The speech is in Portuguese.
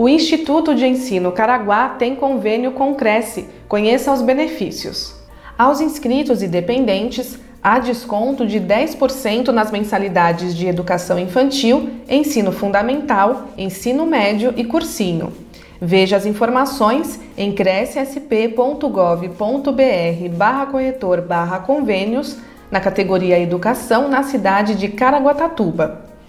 O Instituto de Ensino Caraguá tem convênio com Cresce. Conheça os benefícios. Aos inscritos e dependentes, há desconto de 10% nas mensalidades de educação infantil, ensino fundamental, ensino médio e cursinho. Veja as informações em crescsp.gov.br barra corretor barra convênios na categoria Educação na cidade de Caraguatatuba.